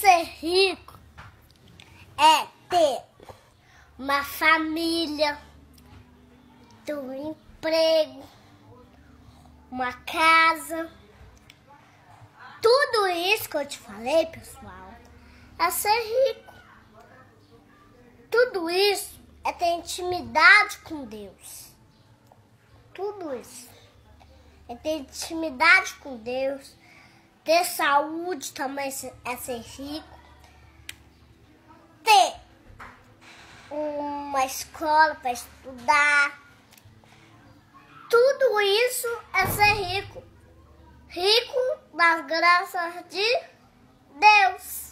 Ser rico é ter uma família, ter um emprego, uma casa. Tudo isso que eu te falei, pessoal, é ser rico. Tudo isso é ter intimidade com Deus. Tudo isso é ter intimidade com Deus. Ter saúde também é ser rico. Ter uma escola para estudar. Tudo isso é ser rico. Rico das graças de Deus.